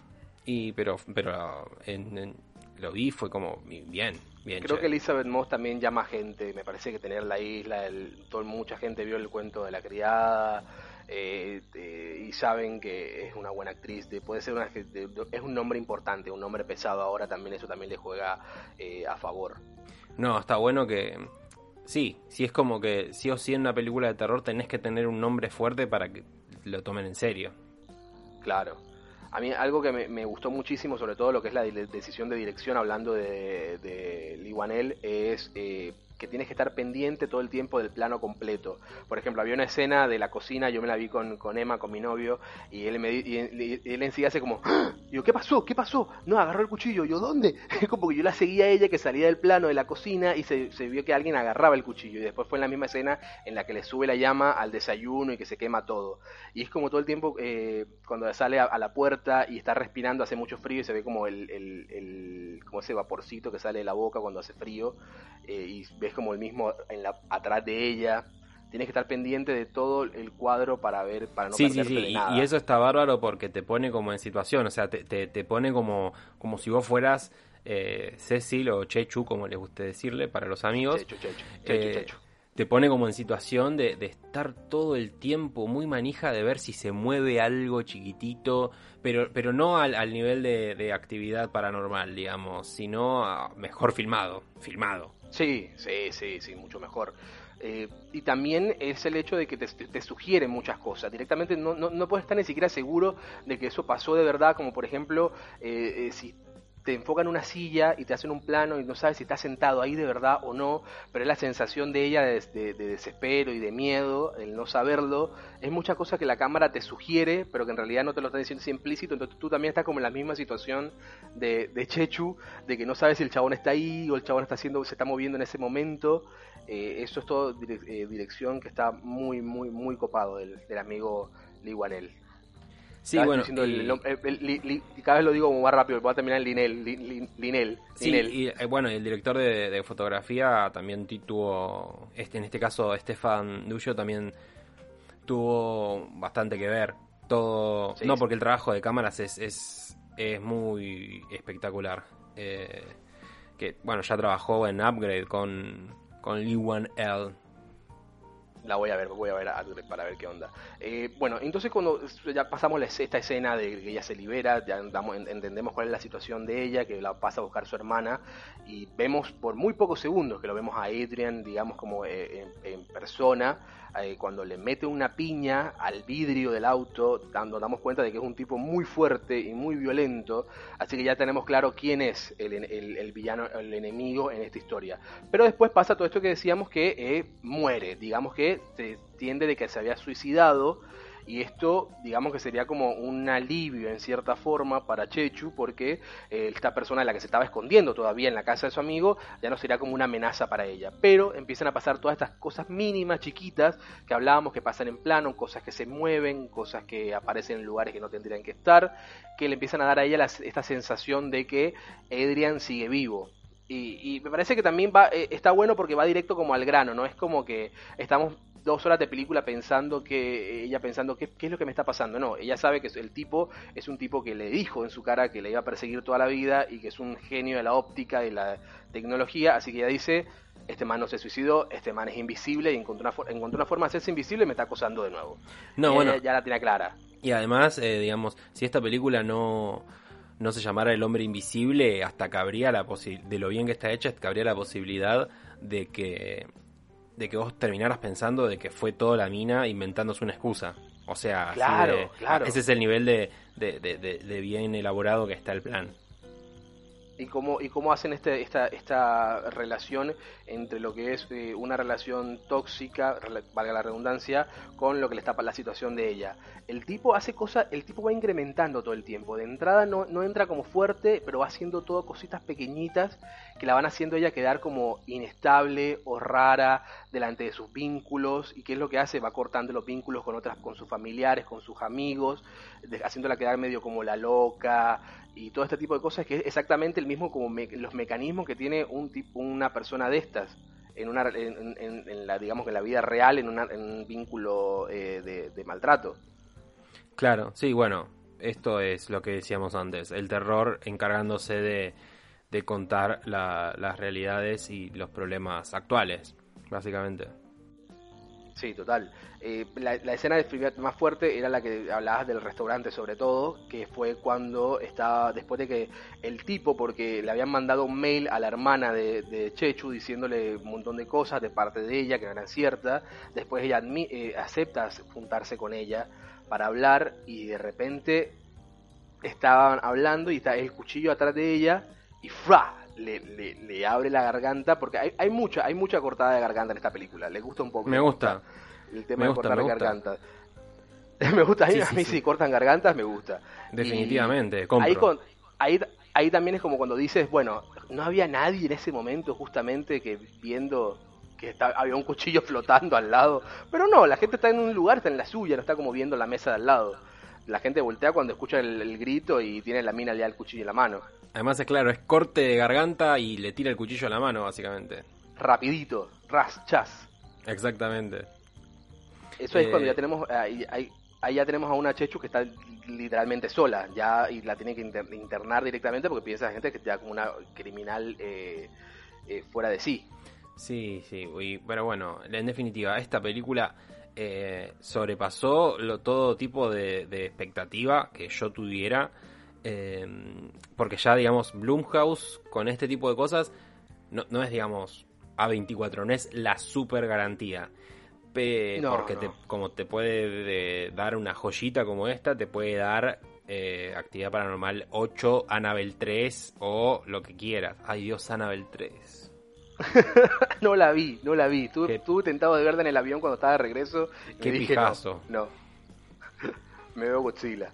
B: Y, pero pero en, lo vi, fue como bien, bien.
A: Creo que Elizabeth Moss también llama gente. Me parece que tener la isla, el, todo, mucha gente vio el cuento de la criada. Eh, y saben que es una buena actriz, de, puede ser una, es un nombre importante, un nombre pesado ahora también eso también le juega eh, a favor.
B: No, está bueno que sí, sí es como que sí o sí en una película de terror tenés que tener un nombre fuerte para que lo tomen en serio.
A: Claro. A mí algo que me, gustó muchísimo, sobre todo lo que es la decisión de dirección, hablando de, de Liwanel, es eh, que tienes que estar pendiente todo el tiempo del plano completo. Por ejemplo, había una escena de la cocina, yo me la vi con, Emma, con mi novio, y él, me, y él, él en hace como, ¡Ah! yo, ¿qué pasó? ¿Qué pasó? No, agarró el cuchillo, yo, ¿dónde? como que yo la seguía a ella que salía del plano de la cocina y se, se, vio que alguien agarraba el cuchillo, y después fue en la misma escena en la que le sube la llama al desayuno y que se quema todo. Y es como todo el tiempo eh, cuando sale a, la puerta y está respirando, hace mucho frío y se ve como el, el, el como ese vaporcito que sale de la boca cuando hace frío, eh, y como el mismo en la, atrás de ella. Tienes que estar pendiente de todo el cuadro para ver, para no
B: sí,
A: perderte
B: sí, sí.
A: de nada.
B: Y, y eso está bárbaro porque te pone como en situación, o sea, te, te, te pone como, como si vos fueras eh, Cecil o Chechu, como les guste decirle, para los amigos.
A: Chechu, chechu,
B: Eh,
A: chechu, chechu.
B: te pone como en situación de, de estar todo el tiempo muy manija de ver si se mueve algo chiquitito, pero, pero no al, al nivel de, de actividad paranormal, digamos, sino mejor filmado, filmado.
A: Sí, sí, sí, sí, mucho mejor. Eh, y también es el hecho de que te, te sugieren muchas cosas. Directamente no, no, no puedes estar ni siquiera seguro de que eso pasó de verdad, como por ejemplo, eh, eh, si te enfocan una silla y te hacen un plano y no sabes si está sentado ahí de verdad o no, pero es la sensación de ella de, de- de desespero y de miedo, el no saberlo, es mucha cosa que la cámara te sugiere, pero que en realidad no te lo está diciendo así implícito, entonces tú también estás como en la misma situación de, de Chechu, de que no sabes si el chabón está ahí o el chabón está haciendo, se está moviendo en ese momento, Eh, eso es todo eh, dirección que está muy, muy, muy copado del, del amigo Lee Wanell.
B: Sí,
A: Estabas
B: bueno,
A: el- el el- cada vez lo digo como más rápido, voy a terminar en Linel, Li- Li- Linel,
B: Sí,
A: Linel.
B: y eh, bueno, el director de, de fotografía también tuvo, este, en este caso Stefan Duyo también tuvo bastante que ver. Todo,
A: Sí,
B: no, porque el trabajo de cámaras es, es, es muy espectacular. Eh, que bueno, ya trabajó en Upgrade con, con Lee Wan L.
A: La voy a ver, voy a ver a- para ver qué onda. Eh, bueno, entonces cuando ya pasamos esta escena de que ella se libera, ya damos- en- entendemos cuál es la situación de ella, que la pasa a buscar su hermana, y vemos por muy pocos segundos que lo vemos a Adrian, digamos, como eh, en, en persona, eh, cuando le mete una piña al vidrio del auto, dando, damos cuenta de que es un tipo muy fuerte y muy violento, así que ya tenemos claro quién es el, el villano, el enemigo en esta historia. Pero después pasa todo esto que decíamos que eh, muere, digamos que se tiende de que se había suicidado y esto digamos que sería como un alivio en cierta forma para Chechu porque eh, esta persona de la que se estaba escondiendo todavía en la casa de su amigo ya no sería como una amenaza para ella. Pero empiezan a pasar todas estas cosas mínimas, chiquitas, que hablábamos que pasan en plano, cosas que se mueven, cosas que aparecen en lugares que no tendrían que estar, que le empiezan a dar a ella la- esta sensación de que Adrian sigue vivo. Y, y me parece que también va, eh, está bueno porque va directo como al grano, ¿no? Es como que estamos dos horas de película pensando que ella pensando qué, qué es lo que me está pasando. No, ella sabe que el tipo es un tipo que le dijo en su cara que le iba a perseguir toda la vida y que es un genio de la óptica y la tecnología, así que ella dice, este man no se suicidó, este man es invisible y encontró una, for- encontró una forma de hacerse invisible y me está acosando de nuevo.
B: No,
A: Y
B: bueno,
A: ya la tiene clara.
B: y además, eh, digamos, si esta película no, no se llamara El hombre invisible, hasta cabría la posibilidad, de lo bien que está hecha, cabría la posibilidad de que de que vos terminaras pensando de que fue toda la mina inventándose una excusa. O sea,
A: Claro,
B: de-
A: claro.
B: ese es el nivel de- de bien elaborado que está el plan.
A: Y cómo, y cómo hacen este, esta, esta relación entre lo que es eh, una relación tóxica, valga la redundancia, con lo que le está la situación de ella. El tipo hace cosas, el tipo va incrementando todo el tiempo. De entrada no, no entra como fuerte, pero va haciendo todo cositas pequeñitas que la van haciendo ella quedar como inestable o rara delante de sus vínculos. ¿Y qué es lo que hace? Va cortando los vínculos con otras, con sus familiares, con sus amigos, de- haciéndola quedar medio como la loca, y todo este tipo de cosas que es exactamente el mismo como me- los mecanismos que tiene un tipo una persona de estas en una en, en- la digamos que la vida real en, una- un vínculo eh, de, de maltrato
B: Claro, sí, bueno, esto es lo que decíamos antes, el terror encargándose de, de contar la- las realidades y los problemas actuales, básicamente.
A: Sí total Eh, la, escena de más fuerte era la que hablabas del restaurante sobre todo que fue cuando estaba después de que el tipo porque le habían mandado un mail a la hermana de, Chechu diciéndole un montón de cosas de parte de ella que no eran ciertas después ella eh, acepta juntarse con ella para hablar y de repente estaban hablando y está el cuchillo atrás de ella y ¡fra! Le, le, le abre la garganta, porque hay, hay mucha hay mucha cortada de garganta en esta película, le gusta un poco.
B: Me gusta.
A: El tema
B: Me
A: de
B: gusta,
A: cortar gargantas. me gusta, a mí,
B: Sí,
A: a
B: sí,
A: mí
B: sí.
A: si cortan gargantas me gusta.
B: Definitivamente, compro.
A: Ahí, con- ahí, ahí también es como cuando dices, bueno, no había nadie en ese momento justamente que viendo que está- había un cuchillo flotando al lado. Pero no, la gente está en un lugar, está en la suya, no está como viendo la mesa de al lado. La gente voltea cuando escucha el, el grito y tiene la mina ya el cuchillo en la mano.
B: Además es claro, es corte de garganta y le tira el cuchillo a la mano, básicamente.
A: Rapidito, ras, chas.
B: Exactamente.
A: Eso es
B: Eh,
A: cuando ya tenemos, ahí, ahí- ahí ya tenemos a una Chechu que está literalmente sola, ya y la tiene que inter- internar directamente porque piensa la gente que está como una criminal eh, eh, fuera de sí.
B: Sí, sí, y- pero bueno, en definitiva, esta película eh, sobrepasó lo, todo tipo de, de expectativa que yo tuviera, eh, porque ya, digamos, Blumhouse con este tipo de cosas no, no es, digamos, A24, no es la super garantía. Pe-
A: No,
B: porque
A: no.
B: Te, como te puede de- dar una joyita como esta, te puede dar eh, Actividad Paranormal 8, Annabelle 3 o lo que quieras. Ay Dios, Annabelle 3.
A: no la vi, no la vi. Estuve,
B: Qué-
A: estuve tentado de verla en el avión cuando estaba de regreso y
B: Qué
A: dije
B: pijazo.
A: no. no. Me veo Godzilla.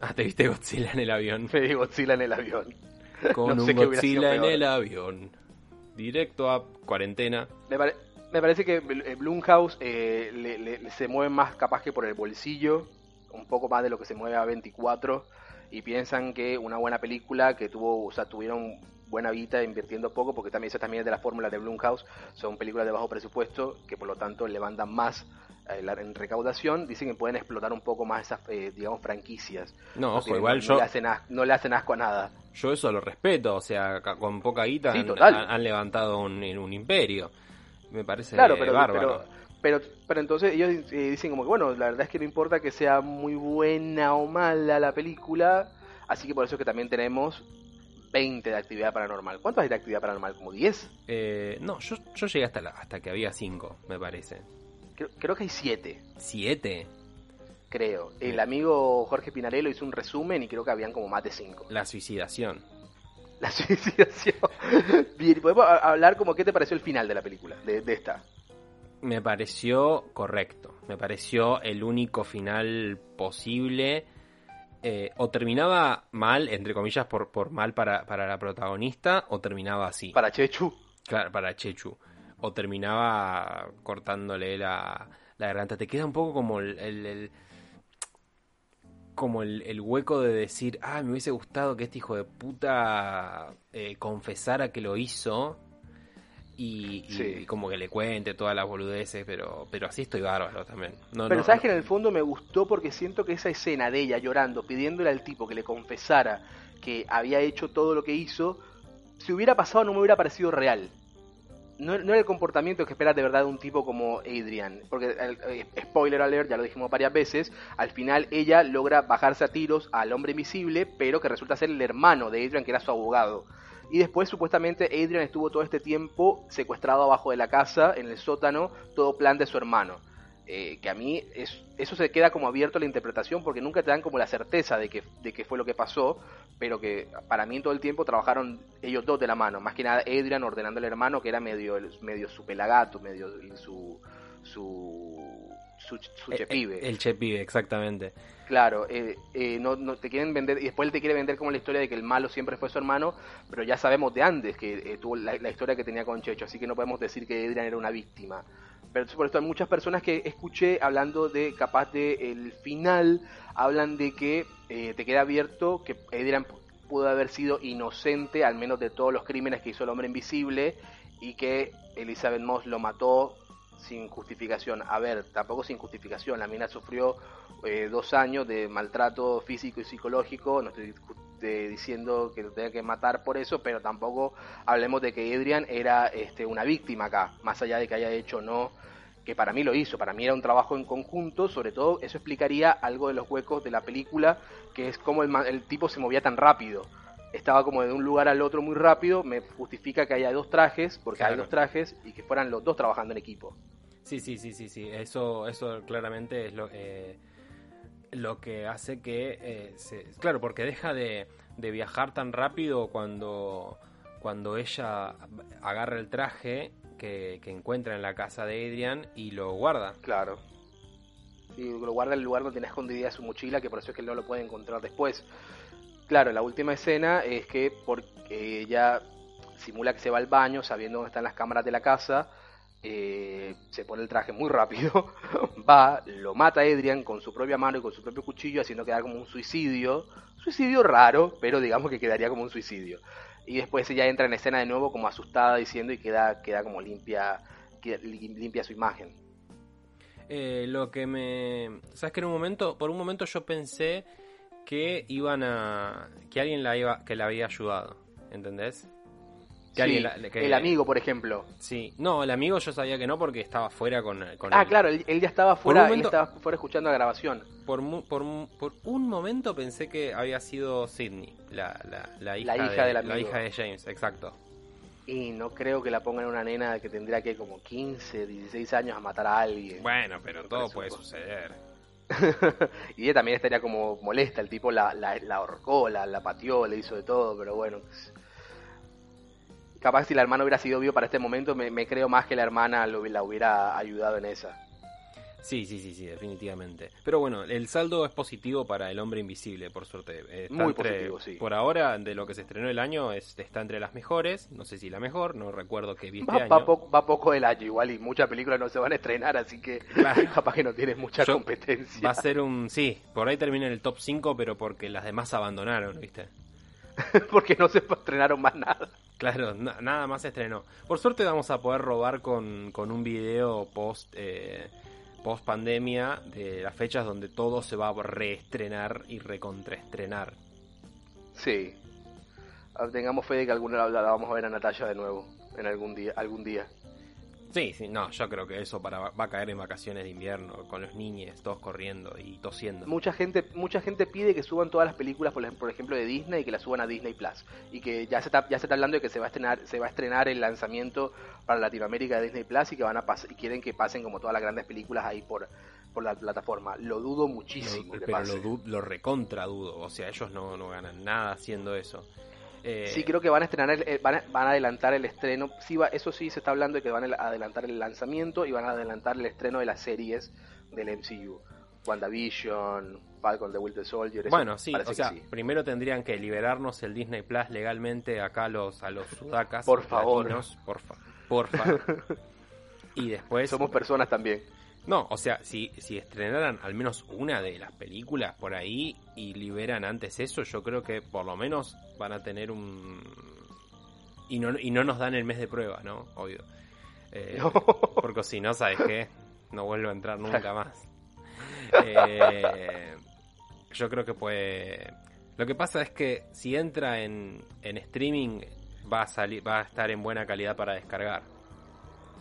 B: Ah, te viste Godzilla en el avión.
A: Me vi Godzilla en el avión.
B: Con
A: No
B: un Godzilla en el avión. Directo a cuarentena.
A: Me, pare- me parece que eh, Blumhouse eh, le- le- le- se mueve más capaz que por el bolsillo, un poco más de lo que se mueve a 24, y piensan que una buena película que tuvo, o sea, tuvieron buena vida invirtiendo poco, porque también esa también es de las fórmulas de Blumhouse, son películas de bajo presupuesto, que por lo tanto levantan más eh, la- en recaudación, dicen que pueden explotar un poco más esas, eh, digamos, franquicias.
B: No, ojo,
A: tienen-
B: igual
A: no
B: yo,
A: le, hacen as- no le hacen asco a nada.
B: yo eso lo respeto. O sea, con poca guita
A: Sí,
B: han levantado un, un imperio. Me parece
A: Claro, pero,
B: bárbaro.
A: pero, pero, pero entonces ellos eh, dicen como que, bueno, la verdad es que no importa que sea muy buena o mala la película, así que por eso es que también tenemos 20 de actividad paranormal. ¿Cuántos hay de actividad paranormal? ¿Como 10?
B: Eh, no, yo, yo llegué hasta, la- hasta que había cinco, me parece.
A: Creo, creo que hay 7,
B: ¿Siete?
A: creo. El amigo Jorge Pinarello hizo un resumen y creo que habían como más de 5.
B: La suicidación.
A: La suicidación. Bien, podemos hablar como qué te pareció el final de la película, de, de esta.
B: Me pareció correcto. Me pareció el único final posible. Eh, o terminaba mal, entre comillas, por, por mal para, para la protagonista, o terminaba así.
A: Para Chechu.
B: Claro, para Chechu. O terminaba cortándole la, la garganta. Te queda un poco como el. el- el- como el, el hueco de decir, ah, me hubiese gustado que este hijo de puta eh, confesara que lo hizo. Y, y
A: Sí.
B: como que le cuente todas las boludeces, pero, pero así estoy bárbaro también. No,
A: Pero
B: no-
A: sabes que en el fondo me gustó porque siento que esa escena de ella llorando, pidiéndole al tipo que le confesara que había hecho todo lo que hizo, si hubiera pasado no me hubiera parecido real. No, no era el comportamiento que esperas de verdad de un tipo como Adrian. Porque, el- eh, spoiler alert, ya lo dijimos varias veces, al final ella logra bajarse a tiros al hombre invisible, pero que resulta ser el hermano de Adrian, que era su abogado. Y después supuestamente Adrian estuvo todo este tiempo secuestrado abajo de la casa, en el sótano, todo plan de su hermano. Eh, que a mí es, eso se queda como abierto a la interpretación porque nunca te dan como la certeza de que, de que fue lo que pasó, pero que para mí todo el tiempo trabajaron ellos dos de la mano. Más que nada Adrian ordenando al hermano que era medio, medio su pelagato, medio su, su, su, su
B: Eh,
A: chepibe.
B: El chepibe, exactamente.
A: Claro, eh, eh, no, no te quieren vender, y después él te quiere vender como la historia de que el malo siempre fue su hermano, pero ya sabemos de antes que eh, tuvo la, la historia que tenía con Checho, así que no podemos decir que Adrian era una víctima. Pero por esto hay muchas personas que escuché hablando de, capaz de el final, hablan de que eh, te queda abierto que Adrian pu- pudo haber sido inocente, al menos de todos los crímenes que hizo el hombre invisible, y que Elizabeth Moss lo mató sin justificación. A ver, tampoco sin justificación. La mina sufrió eh, dos años de maltrato físico y psicológico. No estoy de- diciendo que lo tenga que matar por eso, pero tampoco hablemos de que Adrian era este, una víctima acá, más allá de que haya hecho no, que para mí lo hizo. Para mí era un trabajo en conjunto. Sobre todo, eso explicaría algo de los huecos de la película, que es cómo el, el tipo se movía tan rápido. Estaba como de un lugar al otro muy rápido. Me justifica que haya dos trajes, porque hay dos trajes, y que fueran los dos trabajando en equipo.
B: Sí, sí, sí, sí, sí. Eso, eso claramente es lo, eh, lo que hace que, eh, se- claro, porque deja de, de viajar tan rápido cuando, cuando ella agarra el traje que, que encuentra en la casa de Adrian y lo guarda.
A: Claro. Y lo guarda en el lugar donde tiene escondida su mochila, que por eso es que él no lo puede encontrar después. Claro, la última escena es que porque ella simula que se va al baño sabiendo dónde están las cámaras de la casa, eh, se pone el traje muy rápido, va, lo mata a Adrian con su propia mano y con su propio cuchillo, haciendo quedar como un suicidio. Suicidio raro, pero digamos que quedaría como un suicidio. Y después ella entra en escena de nuevo como asustada diciendo y queda, queda como limpia, limpia su imagen.
B: Eh, lo que me... ¿Sabes que en un momento, por un momento yo pensé que iban a... que alguien la iba, que la había ayudado, ¿entendés?
A: El amigo, por ejemplo.
B: Sí, no, el amigo yo sabía que no porque estaba fuera con, con
A: Ah, claro, él, ya estaba fuera, estaba fuera escuchando la grabación.
B: Por, por, por, un momento pensé que había sido Sidney, la, la, hija,
A: de,
B: la hija de James, exacto.
A: Y no creo que la pongan una nena que tendría que como 15, 16 años a matar a alguien.
B: Bueno, pero todo puede suceder.
A: y ella también estaría como molesta, el tipo la, la, la ahorcó, la, la pateó, le hizo de todo, pero bueno, capaz si la hermana hubiera sido vivo para este momento, me, creo más que la hermana lo, la hubiera ayudado en esa.
B: Sí, sí, sí, sí, definitivamente. Pero bueno, el saldo es positivo para El Hombre Invisible, por suerte.
A: Muy positivo, sí.
B: Por ahora, de lo que se estrenó el año, está entre las mejores. No sé si la mejor, no recuerdo que vi este
A: va,
B: año.
A: Va poco, va poco el año igual y muchas películas no se van a estrenar, así que capaz que no tienes mucha competencia.
B: Va a ser un... Sí, por ahí termina en el top 5, pero porque las demás abandonaron, ¿viste?
A: porque no se estrenaron más nada.
B: Claro, nada más se estrenó. Por suerte vamos a poder robar con, con un video post, eh, post pandemia de las fechas donde todo se va a reestrenar y recontraestrenar.
A: Sí. Ah, tengamos fe de que alguna la, la vamos a ver a Natalia de nuevo en algún día. Algún día.
B: Sí, sí, no, yo creo que eso para, va a caer en vacaciones de invierno, con los niños todos corriendo y tosiendo.
A: Mucha gente, mucha gente pide que suban todas las películas, por, ejemplo, de Disney, y que las suban a Disney Plus. Y que ya se está, ya se está hablando de que se va a estrenar, se va a estrenar el lanzamiento para Latinoamérica de Disney Plus y que van a y quieren que pasen como todas las grandes películas ahí por, por la plataforma. Lo dudo muchísimo.
B: pero lo, lo recontra dudo. O sea, ellos no, no ganan nada haciendo eso.
A: Eh, sí, creo que van a estrenar, eh, van, a, adelantar el estreno. Sí, va, eso sí se está hablando de que van a adelantar el lanzamiento y van a adelantar el estreno de las series del MCU. WandaVision, Falcon the Winter Soldier.
B: Bueno, sí, o sea, primero tendrían que liberarnos el Disney Plus legalmente acá a los, a los sudacas.
A: Por favor.
B: porfa, porfa. y después.
A: Somos personas también.
B: No, o sea, si, si estrenaran al menos una de las películas por ahí y liberan antes eso, yo creo que por lo menos van a tener un... Y no, y no nos dan el mes de prueba, ¿no? Obvio. Eh, porque si no, ¿sabes qué? No vuelvo a entrar nunca más. Eh, yo creo que puede... Lo que pasa es que si entra en, en streaming va a, salir, va a estar en buena calidad para descargar.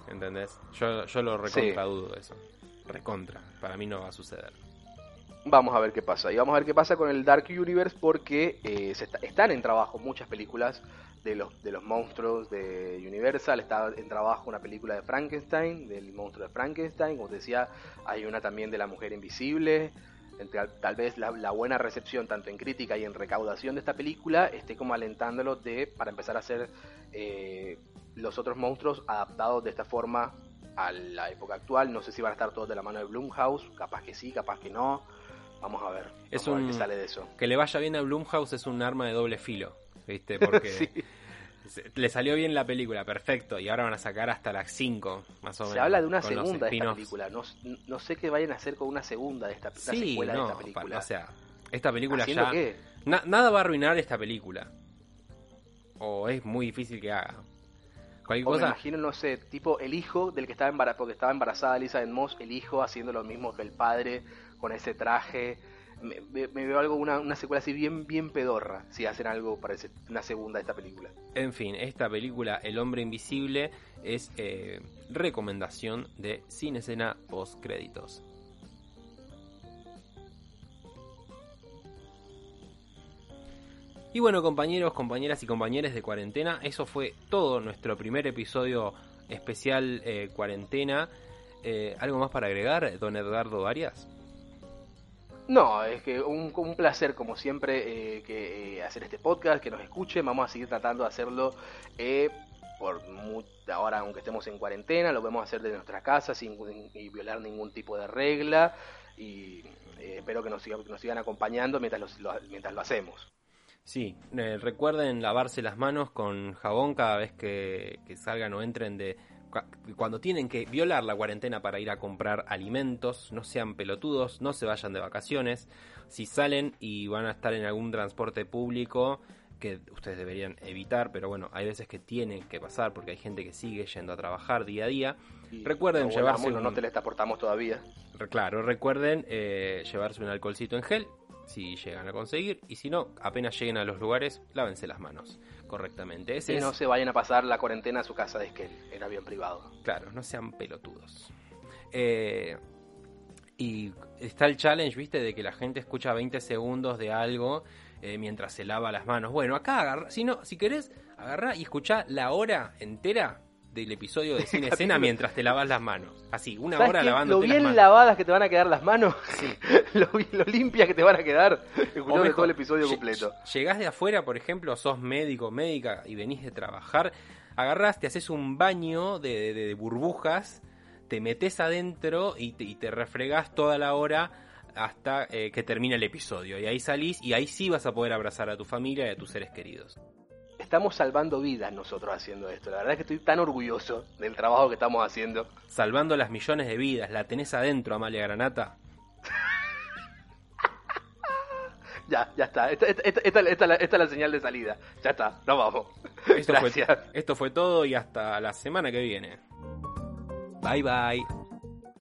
B: ¿Entendés? Yo, yo lo recontra dudo eso. Recontra. Para mí no va a suceder.
A: Vamos a ver qué pasa. Y vamos a ver qué pasa con el Dark Universe porque eh, están en trabajo muchas películas de los, de los monstruos de Universal. Está en trabajo una película de Frankenstein, del monstruo de Frankenstein. Como te decía, hay una también de la mujer invisible. Tal vez la, buena recepción tanto en crítica y en recaudación de esta película esté como alentándolo de para empezar a hacer eh, los otros monstruos adaptados de esta forma a la época actual. No sé si van a estar todos de la mano de Blumhouse, capaz que sí, capaz que no. Vamos a ver.
B: Es
A: un,
B: qué
A: sale de eso.
B: Que le vaya bien a Blumhouse es un arma de doble filo, ¿viste? Porque le salió bien la película, perfecto, y ahora van a sacar hasta las 5, más o menos.
A: Se habla de una segunda de esta película. No, sé qué vayan a hacer con una segunda de esta, sí, secuela de esta película.
B: o sea, esta película ya. nada va a arruinar esta película. O es muy difícil que haga.
A: Cualquier cosa. Me imagino, no sé, tipo el hijo del que estaba embarazada, porque estaba embarazada Elizabeth Moss, el hijo haciendo lo mismo que el padre con ese traje. Me, veo algo, una, una, secuela así bien, bien pedorra, si hacen algo para una segunda de esta película.
B: En fin, esta película, El Hombre Invisible, es eh, recomendación de Sin Escena Post Créditos. Y bueno, compañeros, compañeras y compañeros de cuarentena, eso fue todo nuestro primer episodio especial eh, cuarentena. Eh, ¿Algo más para agregar, don Edgardo Arias?
A: No, es que un, placer como siempre eh, que eh, hacer este podcast, que nos escuchen, vamos a seguir tratando de hacerlo por mu- ahora aunque estemos en cuarentena, lo podemos hacer de nuestra casa sin, violar ningún tipo de regla y espero que nos, sigan, que nos sigan acompañando mientras, mientras lo hacemos.
B: Sí, eh, recuerden lavarse las manos con jabón cada vez que, que salgan o entren de... cua- Cuando tienen que violar la cuarentena para ir a comprar alimentos, no sean pelotudos, no se vayan de vacaciones. Si salen y van a estar en algún transporte público, que ustedes deberían evitar, pero bueno, hay veces que tienen que pasar porque hay gente que sigue yendo a trabajar día a día.
A: Y
B: Recuerden
A: no
B: llevarse un-
A: no, no teletransportamos todavía.
B: Re- Claro, recuerden eh, llevarse un alcoholcito en gel si llegan a conseguir y si no, apenas lleguen a los lugares, lávense las manos correctamente. Ese
A: Y
B: es,
A: no se vayan a pasar la cuarentena a su casa de Esquel, en avión privado.
B: claro, no sean pelotudos. Eh, y está el challenge, viste, de que la gente escucha 20 segundos de algo eh, mientras se lava las manos. Bueno, acá agarra, si no, si querés, agarrá y escuchá la hora entera del episodio de cine escena mientras te lavas las manos. Así, una
A: ¿Sabes
B: hora
A: qué?
B: lavándote
A: Lo
B: las
A: bien
B: manos.
A: lavadas que te van a quedar las manos, lo, lo limpias que te van a quedar, escuchando todo el episodio completo.
B: Llegás de afuera, por ejemplo, sos médico, médica y venís de trabajar, agarrás, te haces un baño de, de- de burbujas, te metes adentro y te, y te refregás toda la hora hasta eh, que termine el episodio. Y ahí salís y ahí sí vas a poder abrazar a tu familia y a tus seres queridos.
A: Estamos salvando vidas nosotros haciendo esto. La verdad es que estoy tan orgulloso del trabajo que estamos haciendo.
B: Salvando las millones de vidas, la tenés adentro, Amalia Granata.
A: Ya, ya está. Esta, esta- esta- es la señal de salida. Ya está, nos vamos.
B: Esto fue, esto fue todo y hasta la semana que viene. Bye bye.